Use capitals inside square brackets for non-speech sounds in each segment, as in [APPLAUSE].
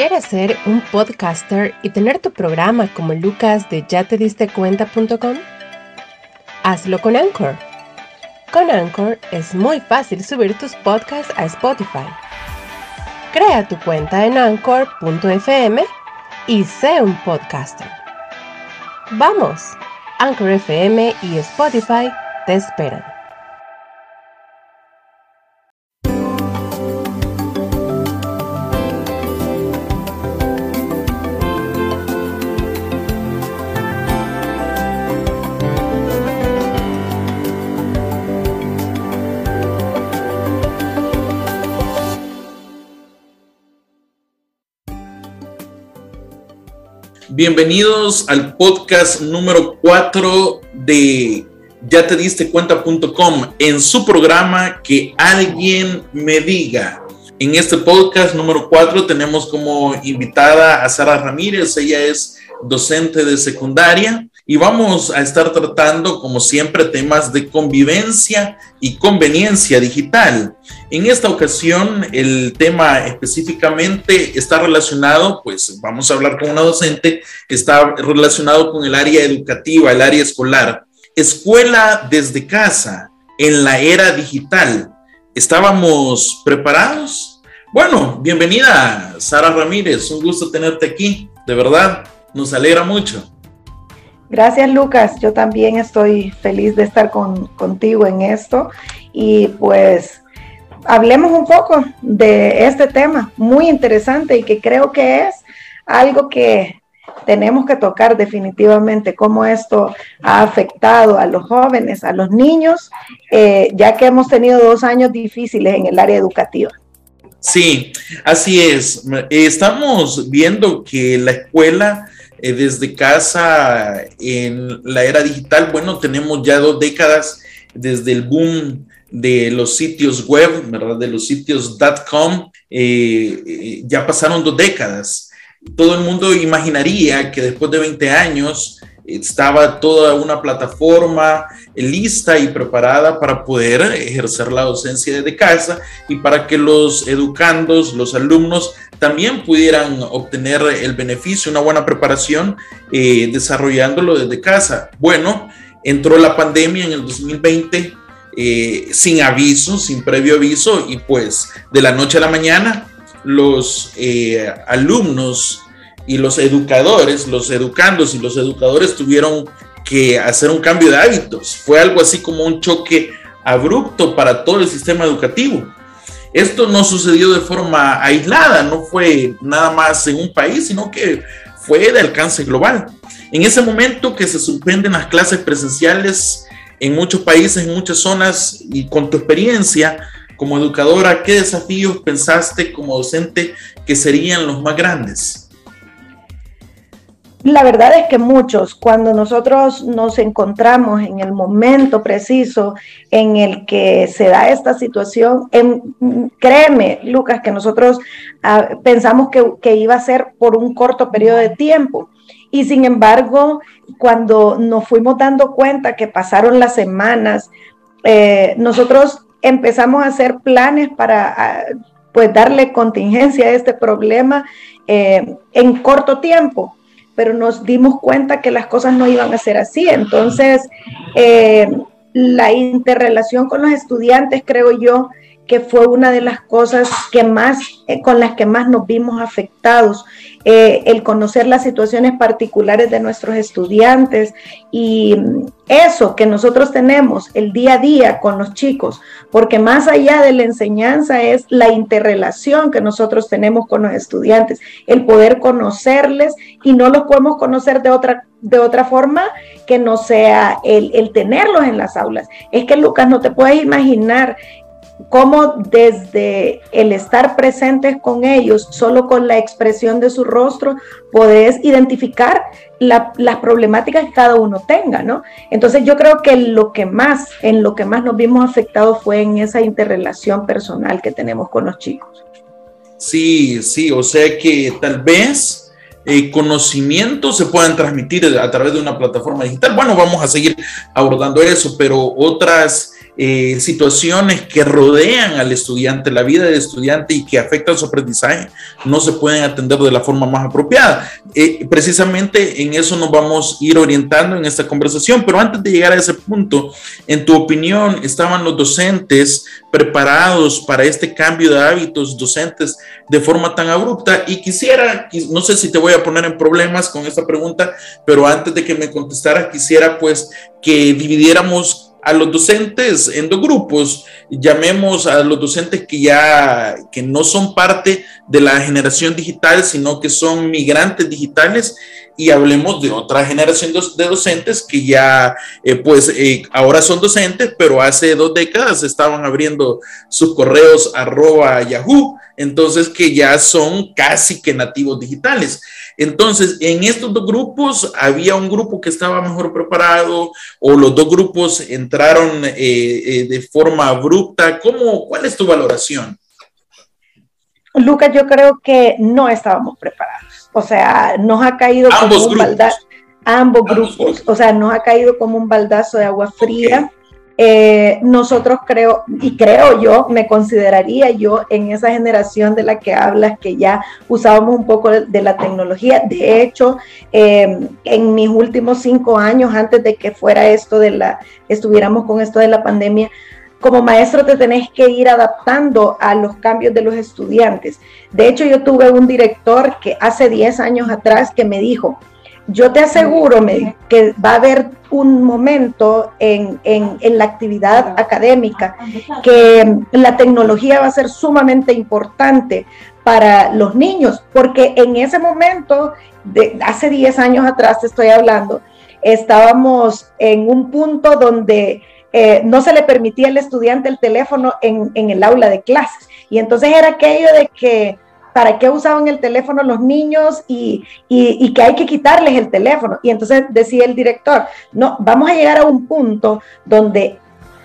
¿Quieres ser un podcaster y tener tu programa como Lucas de ya? Hazlo con Anchor. Con Anchor es muy fácil subir tus podcasts a Spotify. Crea tu cuenta en anchor.fm y sé un podcaster. Vamos, Anchor FM y Spotify te esperan. Bienvenidos al podcast número 4 de ya te diste cuenta.com en su programa Que alguien me diga. En este podcast número 4 tenemos como invitada a Sara Ramírez, ella es docente de secundaria y vamos a estar tratando, como siempre, temas de convivencia y conveniencia digital. En esta ocasión, el tema específicamente está relacionado, pues vamos a hablar con una docente, está relacionado con el área educativa, el área escolar. Escuela desde casa, en la era digital. ¿Estábamos preparados? Bueno, bienvenida, Sara Ramírez. Un gusto tenerte aquí, de verdad. Nos alegra mucho. Gracias Lucas, yo también estoy feliz de estar contigo en esto y pues hablemos un poco de este tema muy interesante y que creo que es algo que tenemos que tocar definitivamente, cómo esto ha afectado a los jóvenes, a los niños, eh, ya que hemos tenido dos años difíciles en el área educativa. Sí, así es. Estamos viendo que la escuela eh, desde casa en la era digital, bueno, tenemos ya dos décadas desde el boom de los sitios web, ¿verdad? De los sitios .com, eh, eh, ya pasaron dos décadas. Todo el mundo imaginaría que después de 20 años estaba toda una plataforma lista y preparada para poder ejercer la docencia desde casa y para que los educandos, los alumnos, también pudieran obtener el beneficio, una buena preparación eh, desarrollándolo desde casa. Bueno, entró la pandemia en el 2020 eh, sin aviso, sin previo aviso y pues de la noche a la mañana los eh, alumnos y los educadores, los educandos y los educadores tuvieron que hacer un cambio de hábitos. Fue algo así como un choque abrupto para todo el sistema educativo. Esto no sucedió de forma aislada, no fue nada más en un país, sino que fue de alcance global. En ese momento que se suspenden las clases presenciales en muchos países, en muchas zonas, y con tu experiencia como educadora, ¿qué desafíos pensaste como docente que serían los más grandes? La verdad es que muchos, cuando nosotros nos encontramos en el momento preciso en el que se da esta situación, créeme, Lucas, que nosotros ah, pensamos que, iba a ser por un corto periodo de tiempo. Y sin embargo, cuando nos fuimos dando cuenta que pasaron las semanas, eh, nosotros empezamos a hacer planes para ah, pues darle contingencia a este problema eh, en corto tiempo pero nos dimos cuenta que las cosas no iban a ser así. Entonces, eh, la interrelación con los estudiantes, creo yo, que fue una de las cosas que más, eh, con las que más nos vimos afectados eh, el conocer las situaciones particulares de nuestros estudiantes y eso que nosotros tenemos el día a día con los chicos, porque más allá de la enseñanza es la interrelación que nosotros tenemos con los estudiantes, el poder conocerles y no los podemos conocer de otra de otra forma que no sea el, el, tenerlos en las aulas. Es que Lucas, no te puedes imaginar cómo desde el estar presentes con ellos, solo con la expresión de su rostro, podés identificar las problemáticas que cada uno tenga, ¿no? Entonces yo creo que lo que más, en lo que más nos vimos afectados fue en esa interrelación personal que tenemos con los chicos. Sí, sí, o sea que tal vez eh, conocimientos se puedan transmitir a través de una plataforma digital. Bueno, vamos a seguir abordando eso, pero otras eh, situaciones que rodean al estudiante, la vida del estudiante y que afectan su aprendizaje, no se pueden atender de la forma más apropiada. Eh, precisamente en eso nos vamos a ir orientando en esta conversación, pero antes de llegar a ese punto, en tu opinión, ¿estaban los docentes preparados para este cambio de hábitos docentes de forma tan abrupta? Y quisiera, no sé si te voy a poner en problemas con esta pregunta, pero antes de que me contestara, quisiera pues que dividiéramos a los docentes en dos grupos, llamemos a los docentes que ya que no son parte de la generación digital, sino que son migrantes digitales y hablemos de otra generación de docentes que ya eh, pues eh, ahora son docentes, pero hace dos décadas estaban abriendo sus correos arroba Yahoo, entonces que ya son casi que nativos digitales. Entonces, en estos dos grupos había un grupo que estaba mejor preparado o los dos grupos entraron eh, eh, de forma abrupta. ¿Cómo, ¿Cuál es tu valoración? Lucas, yo creo que no estábamos preparados. O sea, nos ha caído como un baldazo. Ambos, grupos, o sea, nos ha caído como un baldazo de agua fría. Eh, nosotros creo, y creo yo, me consideraría yo en esa generación de la que hablas, que ya usábamos un poco de, la tecnología. De hecho, eh, en mis últimos cinco años, antes de que fuera esto de la, estuviéramos con esto de la pandemia, como maestro te tenés que ir adaptando a los cambios de los estudiantes. De hecho, yo tuve un director que hace 10 años atrás que me dijo, yo te aseguro que va a haber un momento en, la actividad académica que la tecnología va a ser sumamente importante para los niños, porque en ese momento, de hace 10 años atrás te estoy hablando, estábamos en un punto donde eh, no se le permitía al estudiante el teléfono en, en el aula de clases. Y entonces era aquello de que para qué usaban el teléfono los niños y, que hay que quitarles el teléfono. Y entonces decía el director, no, vamos a llegar a un punto donde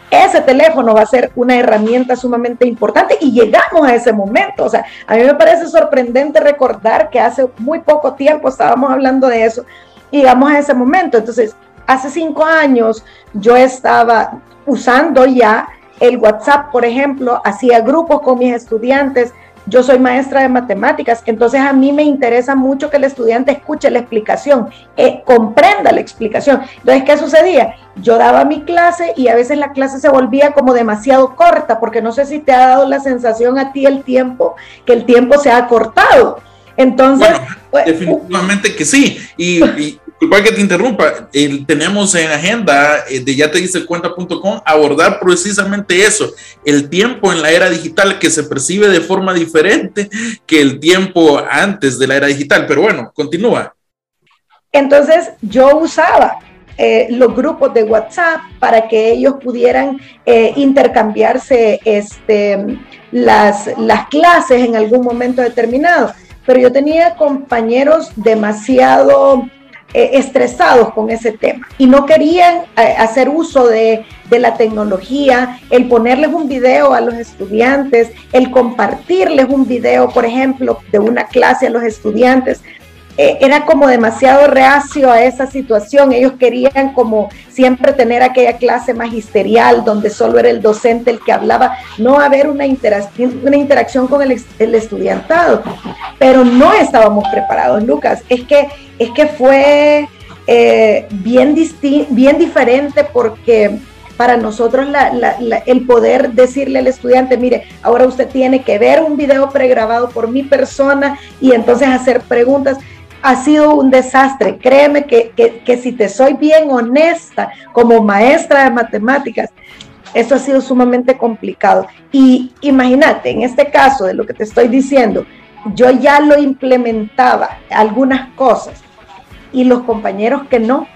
ese teléfono va a ser una herramienta sumamente importante y llegamos a ese momento. O sea, a mí me parece sorprendente recordar que hace muy poco tiempo estábamos hablando de eso y llegamos a ese momento. Entonces, hace cinco años yo estaba usando ya el WhatsApp, por ejemplo, hacía grupos con mis estudiantes yo soy maestra de matemáticas, entonces a mí me interesa mucho que el estudiante escuche la explicación, eh, comprenda la explicación. Entonces, ¿qué sucedía? Yo daba mi clase y a veces la clase se volvía como demasiado corta, porque no sé si te ha dado la sensación a ti el tiempo, que el tiempo se ha cortado. Entonces, pues, definitivamente que sí. y, disculpa que te interrumpa, tenemos en agenda eh, de ya te dice cuenta.com abordar precisamente eso, el tiempo en la era digital que se percibe de forma diferente que el tiempo antes de la era digital. Pero bueno, continúa. Entonces yo usaba eh, los grupos de WhatsApp para que ellos pudieran eh, intercambiarse este, las, las clases en algún momento determinado. Pero yo tenía compañeros demasiado eh, estresados con ese tema y no querían eh, hacer uso de, de, la tecnología, el ponerles un video a los estudiantes, el compartirles un video, por ejemplo, de una clase a los estudiantes. Eh, era como demasiado reacio a esa situación. Ellos querían como siempre tener aquella clase magisterial donde solo era el docente el que hablaba, no haber una interacción, con el, el estudiantado. Pero no estábamos preparados, Lucas. Es que, es que fue eh, bien, bien diferente porque para nosotros el poder decirle al estudiante, mire, ahora usted tiene que ver un video pregrabado por mi persona y entonces hacer preguntas ha sido un desastre. Créeme que, si te soy bien honesta como maestra de matemáticas, eso ha sido sumamente complicado. Y imagínate, en este caso de lo que te estoy diciendo, yo ya lo implementaba algunas cosas y los compañeros que no.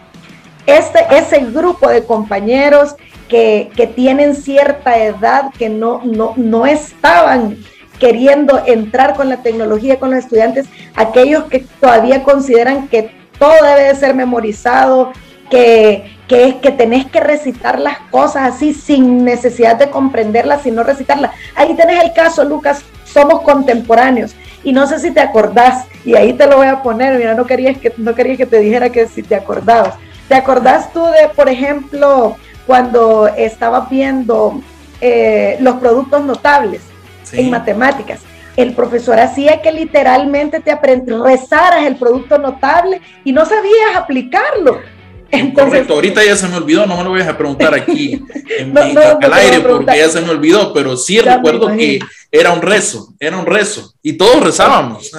Este, ese grupo de compañeros que, que tienen cierta edad, que no, no, no estaban queriendo entrar con la tecnología con los estudiantes, aquellos que todavía consideran que todo debe de ser memorizado, que, que es que tenés que recitar las cosas así sin necesidad de comprenderlas, sino recitarlas. Ahí tenés el caso, Lucas, somos contemporáneos. Y no sé si te acordás, y ahí te lo voy a poner, mira, no querías que, no quería que te dijera que si te acordabas. ¿Te acordás tú de, por ejemplo, cuando estaba viendo eh, los productos notables en matemáticas. El profesor hacía que literalmente te rezaras el producto notable y no sabías aplicarlo. Entonces, Correcto, ahorita ya se me olvidó, no me lo voy a preguntar aquí [LAUGHS] en al aire porque ya se me olvidó, pero sí recuerdo que era un rezo, era un rezo y todos rezábamos.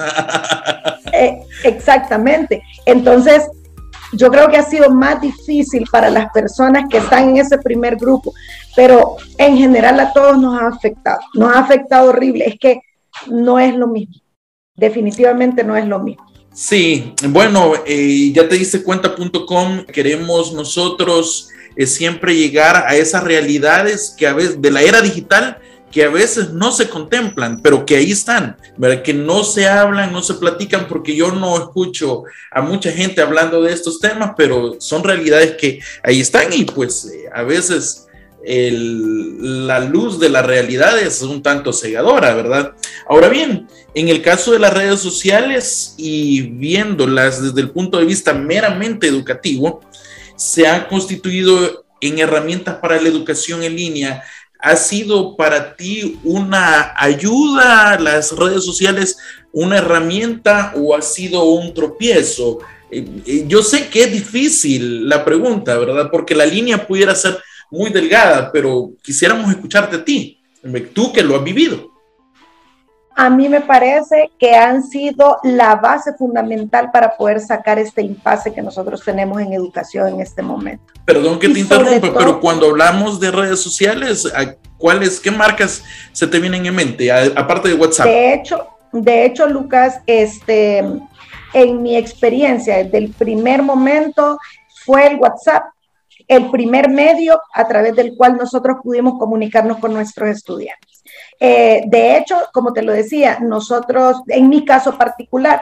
Eh, exactamente. Entonces, yo creo que ha sido más difícil para las personas que están en ese primer grupo, pero en general a todos nos ha afectado, nos ha afectado horrible, es que no es lo mismo, definitivamente no es lo mismo. Sí, bueno, eh, ya te diste cuenta.com, queremos nosotros eh, siempre llegar a esas realidades que a veces de la era digital que a veces no se contemplan, pero que ahí están, ¿verdad? que no se hablan, no se platican, porque yo no escucho a mucha gente hablando de estos temas, pero son realidades que ahí están y pues eh, a veces la luz de la realidad es un tanto cegadora, ¿verdad? Ahora bien, en el caso de las redes sociales y viéndolas desde el punto de vista meramente educativo, se han constituido en herramientas para la educación en línea ¿Ha sido para ti una ayuda las redes sociales, una herramienta o ha sido un tropiezo? Eh, eh, yo sé que es difícil la pregunta, ¿verdad? Porque la línea pudiera ser muy delgada, pero quisiéramos escucharte a ti, tú que lo has vivido a mí me parece que han sido la base fundamental para poder sacar este impasse que nosotros tenemos en educación en este momento. Perdón que te interrumpa, pero cuando hablamos de redes sociales, ¿cuáles, qué marcas se te vienen en mente, aparte de WhatsApp? De hecho, de hecho, Lucas, este, en mi experiencia, desde el primer momento fue el WhatsApp el primer medio a través del cual nosotros pudimos comunicarnos con nuestros estudiantes. Eh, de hecho, como te lo decía, nosotros, en mi caso particular,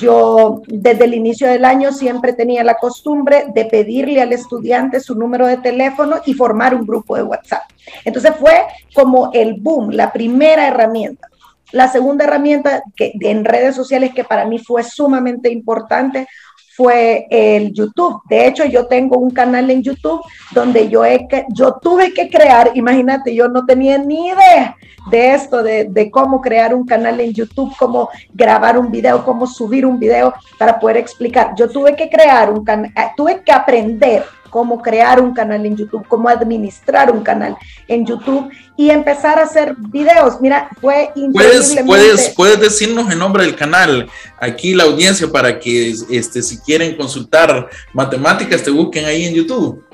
yo desde el inicio del año siempre tenía la costumbre de pedirle al estudiante su número de teléfono y formar un grupo de WhatsApp. Entonces fue como el boom, la primera herramienta. La segunda herramienta que, en redes sociales que para mí fue sumamente importante fue el YouTube. De hecho, yo tengo un canal en YouTube donde yo, he, yo tuve que crear, imagínate, yo no tenía ni idea de esto, de, cómo crear un canal en YouTube, cómo grabar un video, cómo subir un video para poder explicar. Yo tuve que crear un canal, eh, tuve que aprender cómo crear un canal en YouTube, cómo administrar un canal en YouTube y empezar a hacer videos. Mira, fue increíble. ¿Puedes, puedes decirnos el nombre del canal aquí la audiencia para que este, si quieren consultar matemáticas te busquen ahí en YouTube.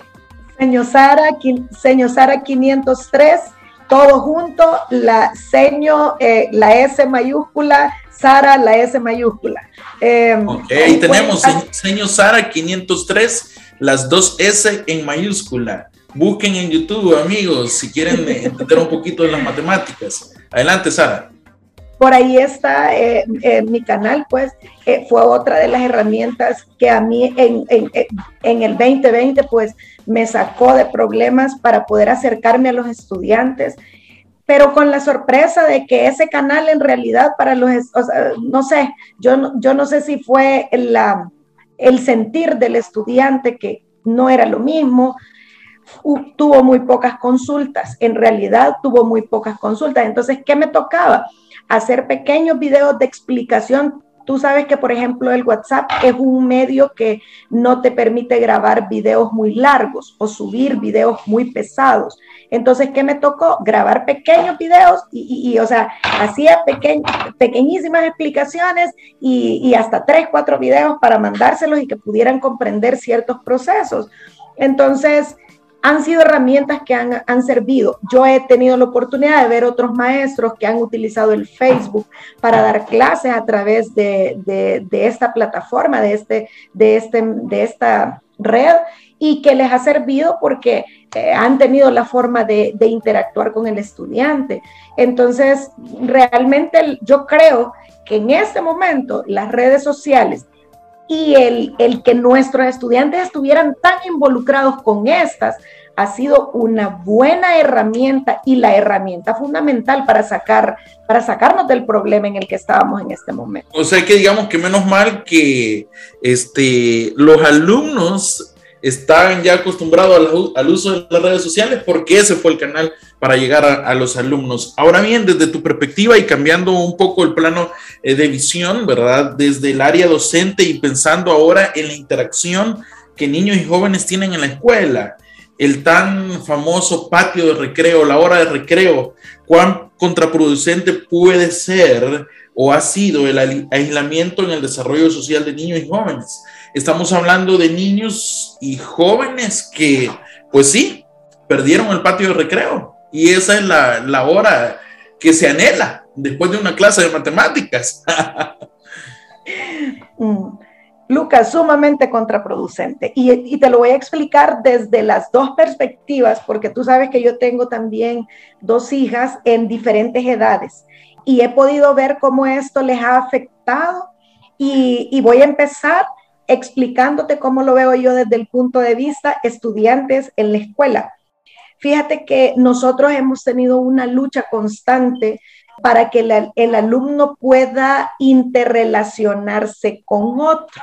Señor Sara, señor Sara 503 todo junto, la seño, eh, la S mayúscula, Sara, la S mayúscula. Eh, ok, ahí tenemos señor Sara 503, las dos S en mayúscula. Busquen en YouTube, amigos, si quieren [LAUGHS] entender un poquito de las matemáticas. Adelante, Sara. Por ahí está eh, mi canal, pues fue otra de las herramientas que a mí en, en, el 2020, pues me sacó de problemas para poder acercarme a los estudiantes, pero con la sorpresa de que ese canal en realidad para los, no sé, yo, yo no sé si fue la, el sentir del estudiante que no era lo mismo, tuvo muy pocas consultas, en realidad tuvo muy pocas consultas. Entonces, ¿qué me tocaba? Hacer pequeños videos de explicación Tú sabes que, por ejemplo, el WhatsApp es un medio que no te permite grabar videos muy largos o subir videos muy pesados. Entonces, ¿qué me tocó? Grabar pequeños videos y, o sea, hacía pequeñísimas explicaciones y, y hasta tres, cuatro videos para mandárselos y que pudieran comprender ciertos procesos. Entonces, han sido herramientas que han, han, servido. Yo he tenido la oportunidad de ver otros maestros que han utilizado el Facebook para dar clases a través de, de, esta plataforma, de, este, de, este, de esta red y que les ha servido porque eh, han tenido la forma de, de, interactuar con el estudiante. Entonces, realmente yo creo que en este momento las redes sociales y el, el que nuestros estudiantes estuvieran tan involucrados con estas ha sido una buena herramienta y la herramienta fundamental para sacar para sacarnos del problema en el que estábamos en este momento. O sea que digamos que menos mal que este los alumnos están ya acostumbrados al, uso de las redes sociales porque ese fue el canal para llegar a, los alumnos. Ahora bien, desde tu perspectiva y cambiando un poco el plano de visión, ¿verdad? Desde el área docente y pensando ahora en la interacción que niños y jóvenes tienen en la escuela, el tan famoso patio de recreo, la hora de recreo, cuán contraproducente puede ser o ha sido el aislamiento en el desarrollo social de niños y jóvenes. Estamos hablando de niños y jóvenes que, pues sí, perdieron el patio de recreo y esa es la, hora que se anhela después de una clase de matemáticas. Mm. Lucas, sumamente contraproducente. Y, te lo voy a explicar desde las dos perspectivas, porque tú sabes que yo tengo también dos hijas en diferentes edades y he podido ver cómo esto les ha afectado y voy a empezar explicándote cómo lo veo yo desde el punto de vista estudiantes en la escuela. Fíjate que nosotros hemos tenido una lucha constante para que el alumno pueda interrelacionarse con otro.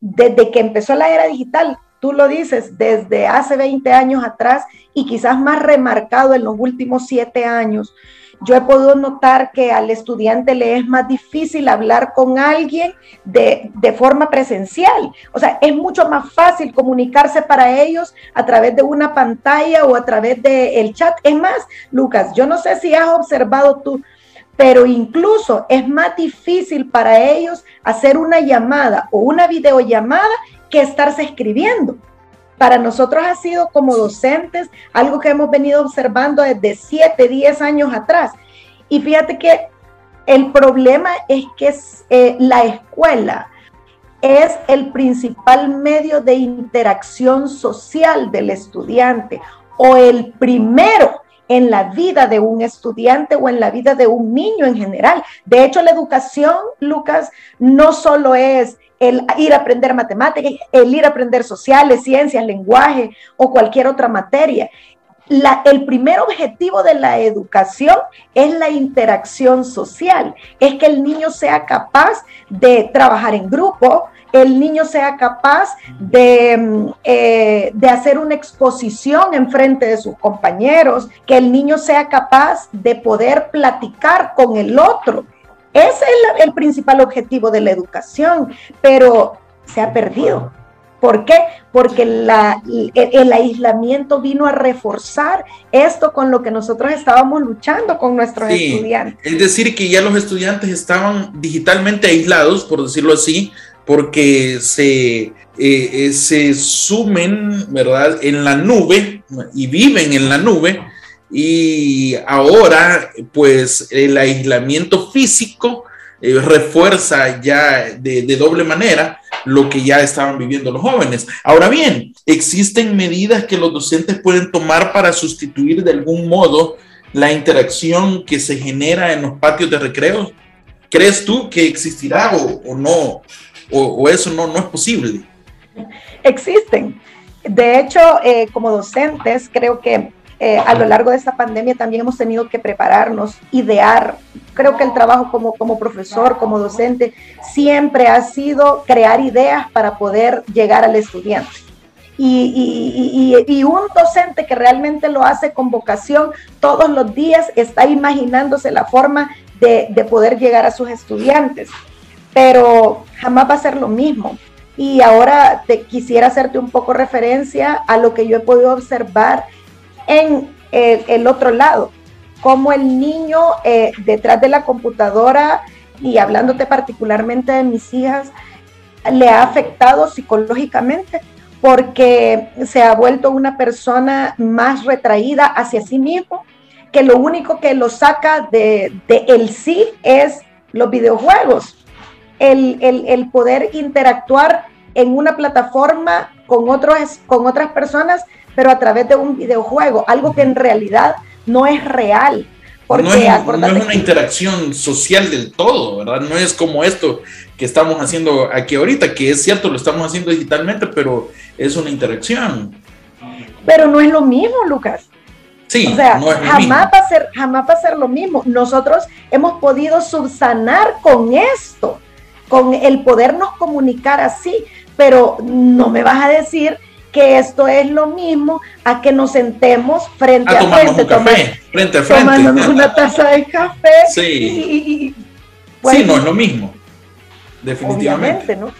Desde que empezó la era digital, tú lo dices, desde hace 20 años atrás y quizás más remarcado en los últimos siete años, yo he podido notar que al estudiante le es más difícil hablar con alguien de, forma presencial. O sea, es mucho más fácil comunicarse para ellos a través de una pantalla o a través del chat. Es más, Lucas, yo no sé si has observado tú, pero incluso es más difícil para ellos hacer una llamada o una videollamada que estarse escribiendo para nosotros ha sido como docentes algo que hemos venido observando desde 7, 10 años atrás. Y fíjate que el problema es que eh, la escuela es el principal medio de interacción social del estudiante o el primero en la vida de un estudiante o en la vida de un niño en general. De hecho, la educación, Lucas, no solo es el ir a aprender matemáticas, el ir a aprender sociales, ciencias, lenguaje o cualquier otra materia. el primer objetivo de la educación es la interacción social, es que el niño sea capaz de trabajar en grupo, el niño sea capaz de, mm, eh, de, hacer una exposición en frente de sus compañeros, que el niño sea capaz de poder platicar con el otro. Ese es el, principal objetivo de la educación, pero se ha perdido. ¿Por qué? Porque el, aislamiento vino a reforzar esto con lo que nosotros estábamos luchando con nuestros estudiantes. Es decir, que ya los estudiantes estaban digitalmente aislados, por decirlo así, porque se, eh, eh, se sumen, ¿verdad?, en la nube y viven en la nube y ahora pues el aislamiento físico eh, refuerza ya de, doble manera lo que ya estaban viviendo los jóvenes. Ahora bien, existen medidas que los docentes pueden tomar para sustituir de algún modo la interacción que se genera en los patios de recreo. ¿Crees tú que existirá o, no? O, eso no, no es posible? Existen. De hecho, eh, como docentes, creo que eh, a lo largo de esta pandemia también hemos tenido que prepararnos, idear. Creo que el trabajo como, como profesor, como docente, siempre ha sido crear ideas para poder llegar al estudiante. Y, y, un docente que realmente lo hace con vocación todos los días está imaginándose la forma de, de poder llegar a sus estudiantes, pero jamás va a ser lo mismo. Y ahora te quisiera hacerte un poco referencia a lo que yo he podido observar en el, otro lado, como el niño eh, detrás de la computadora y hablándote particularmente de mis hijas, le ha afectado psicológicamente porque se ha vuelto una persona más retraída hacia sí mismo, que lo único que lo saca de, el sí es los videojuegos, el, el, poder interactuar en una plataforma con, otros, con otras personas pero a través de un videojuego, algo que en realidad no es real. Porque no, es, una interacción social del todo, ¿verdad? No es como esto que estamos haciendo aquí ahorita, que es cierto, lo estamos haciendo digitalmente, pero es una interacción. Pero no es lo mismo, Lucas. Sí, o sea, jamás, Va a ser, jamás va a ser lo mismo. Nosotros hemos podido subsanar con esto, con el podernos comunicar así, pero no me vas a decir que esto es lo mismo a que nos sentemos frente a, frente, un café, frente a frente, tomando una taza de café. Sí, y, pues, sí, no es lo mismo, definitivamente. ¿no?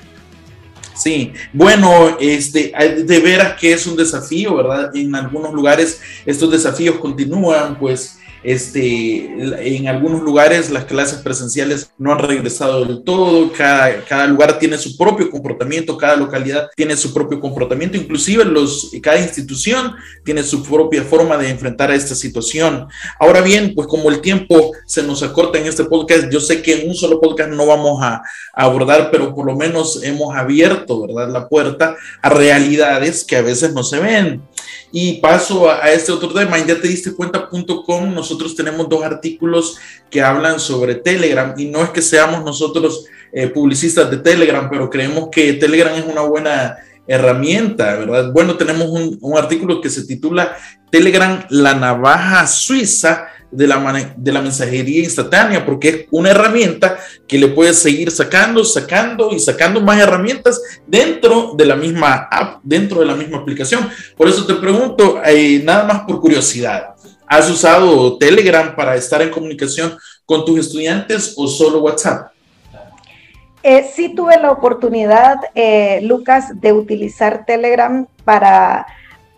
Sí, bueno, este, de veras que es un desafío, ¿verdad? En algunos lugares estos desafíos continúan, pues este, en algunos lugares las clases presenciales no han regresado del todo, cada, cada lugar tiene su propio comportamiento, cada localidad tiene su propio comportamiento, inclusive los, cada institución tiene su propia forma de enfrentar a esta situación. Ahora bien, pues como el tiempo se nos acorta en este podcast, yo sé que en un solo podcast no vamos a, a abordar, pero por lo menos hemos abierto, ¿verdad?, la puerta a realidades que a veces no se ven. Y paso a, este otro tema, ya te diste cuenta.com, nosotros tenemos dos artículos que hablan sobre Telegram y no es que seamos nosotros eh, publicistas de Telegram, pero creemos que Telegram es una buena herramienta, ¿verdad? Bueno, tenemos un, un artículo que se titula Telegram, la navaja suiza de la, de la mensajería instantánea, porque es una herramienta que le puedes seguir sacando, sacando y sacando más herramientas dentro de la misma app, dentro de la misma aplicación. Por eso te pregunto, eh, nada más por curiosidad, ¿has usado Telegram para estar en comunicación con tus estudiantes o solo WhatsApp? Eh, sí tuve la oportunidad, eh, Lucas, de utilizar Telegram para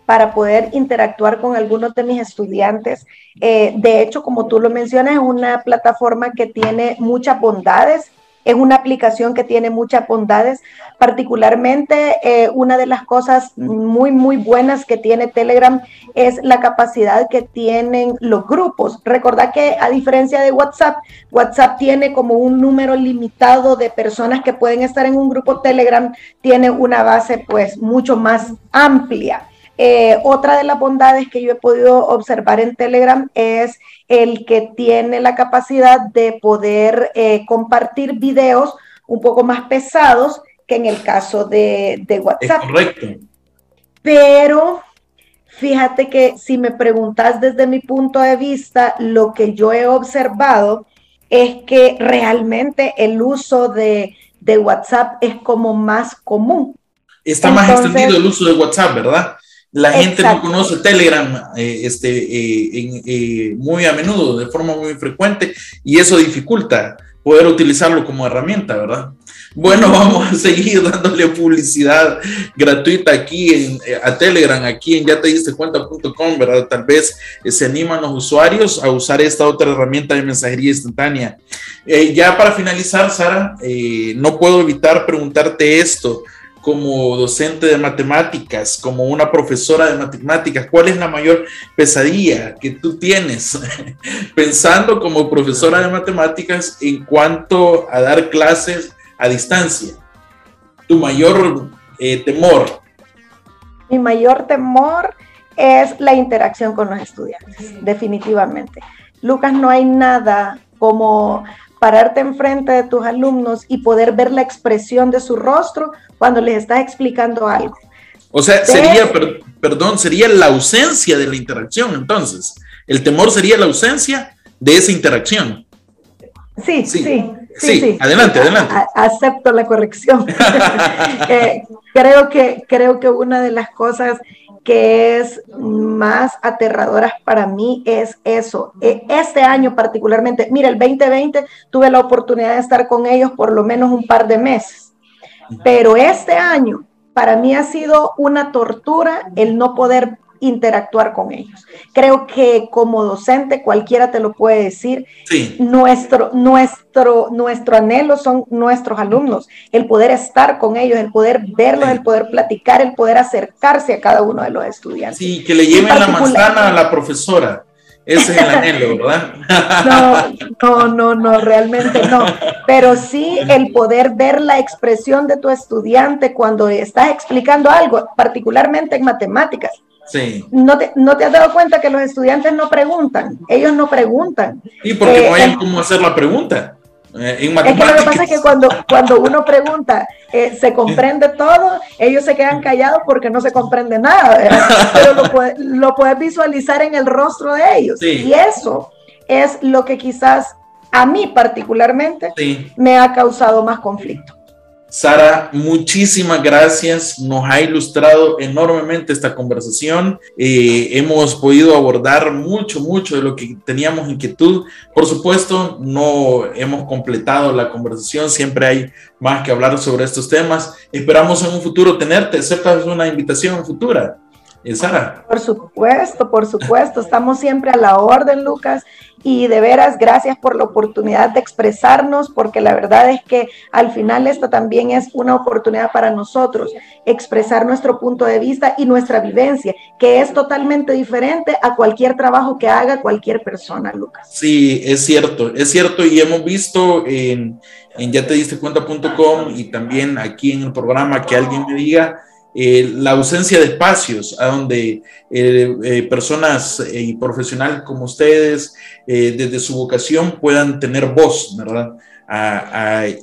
para poder interactuar con algunos de mis estudiantes. Eh, de hecho, como tú lo mencionas, es una plataforma que tiene muchas bondades, es una aplicación que tiene muchas bondades. Particularmente, eh, una de las cosas muy, muy buenas que tiene Telegram es la capacidad que tienen los grupos. Recordad que a diferencia de WhatsApp, WhatsApp tiene como un número limitado de personas que pueden estar en un grupo Telegram, tiene una base pues mucho más amplia. Eh, otra de las bondades que yo he podido observar en Telegram es el que tiene la capacidad de poder eh, compartir videos un poco más pesados que en el caso de, WhatsApp. correcto. Pero fíjate que si me preguntas desde mi punto de vista, lo que yo he observado es que realmente el uso de, WhatsApp es como más común. Está más extendido el uso de WhatsApp, ¿verdad? La gente no conoce Telegram eh, este, eh, eh, muy a menudo, de forma muy frecuente, y eso dificulta poder utilizarlo como herramienta, ¿verdad? Bueno, [LAUGHS] vamos a seguir dándole publicidad gratuita aquí en, a Telegram, aquí en ya te diste cuenta.com, ¿verdad? Tal vez se animan los usuarios a usar esta otra herramienta de mensajería instantánea. ya para finalizar, Sara, no puedo evitar preguntarte esto como docente de matemáticas, como una profesora de matemáticas, ¿cuál es la mayor pesadilla que tú tienes [LAUGHS] pensando como profesora de matemáticas en cuanto a dar clases a distancia? Tu mayor eh, temor. Mi mayor temor es la interacción con los estudiantes, definitivamente. Lucas, no hay nada como pararte enfrente de tus alumnos y poder ver la expresión de su rostro cuando les estás explicando algo. O sea, sería, perdón, sería la ausencia de la interacción, entonces. El temor sería la ausencia de esa interacción. Sí, sí, sí. Sí, adelante, adelante. acepto la corrección. [LAUGHS] [LAUGHS] Eh, creo, que, creo que una de las cosas que es más aterradoras para mí es eso. E, este año particularmente, mira, el 2020 tuve la oportunidad de estar con ellos por lo menos un par de meses pero este año para mí ha sido una tortura el no poder interactuar con ellos. Creo que como docente cualquiera te lo puede decir. Nuestro, nuestro, nuestro anhelo son nuestros alumnos, el poder estar con ellos, el poder verlos, el poder platicar, el poder acercarse a cada uno de los estudiantes. Sí, que le lleven la manzana a la profesora. Ese es el anhelo, ¿verdad? No, no, no, no, realmente no. Pero sí el poder ver la expresión de tu estudiante cuando estás explicando algo, particularmente en matemáticas. Sí. ¿No te, ¿No te has dado cuenta que los estudiantes no preguntan? Ellos no preguntan. Sí, porque no hay eh, cómo hacer la pregunta. Eh, es que lo que pasa es que cuando, cuando uno pregunta, eh, ¿se comprende todo? Ellos se quedan callados porque no se comprende nada, pero lo, puedes visualizar en el rostro de ellos. Y eso es lo que quizás a mí particularmente me ha causado más conflicto. Sara, muchísimas gracias. Nos ha ilustrado enormemente esta conversación. Eh, hemos podido abordar mucho, mucho de lo que teníamos inquietud. Por supuesto, no hemos completado la conversación. Siempre hay más que hablar sobre estos temas. Esperamos en un futuro tenerte. ¿Aceptas una invitación futura? Eh, Sara. Por supuesto, por supuesto. Estamos siempre a la orden, Lucas y de veras gracias por la oportunidad de expresarnos, porque la verdad es que al final esto también es una oportunidad para nosotros, expresar nuestro punto de vista y nuestra vivencia, que es totalmente diferente a cualquier trabajo que haga cualquier persona, Lucas. Sí, es cierto, es cierto, y hemos visto en, en ya te diste cuenta.com y también aquí en el programa que alguien me diga, eh, la ausencia de espacios a donde eh, eh, personas y profesionales como ustedes, desde su vocación, puedan tener voz, ¿verdad?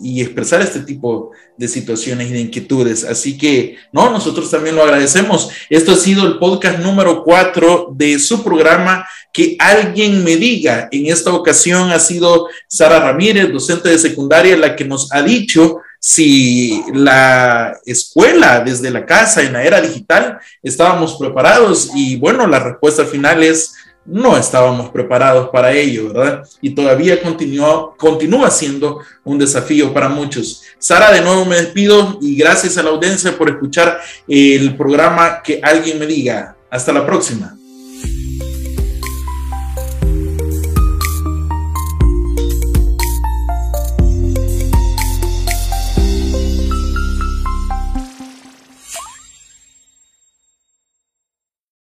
y expresar este tipo de situaciones y de inquietudes. Así que, no, nosotros también lo agradecemos. Esto ha sido el podcast número cuatro de su programa. Que alguien me diga, en esta ocasión ha sido Sara Ramírez, docente de secundaria, la que nos ha dicho si la escuela desde la casa en la era digital estábamos preparados y bueno, la respuesta final es no estábamos preparados para ello, ¿verdad? Y todavía continúa, continúa siendo un desafío para muchos. Sara, de nuevo me despido y gracias a la audiencia por escuchar el programa Que alguien me diga. Hasta la próxima.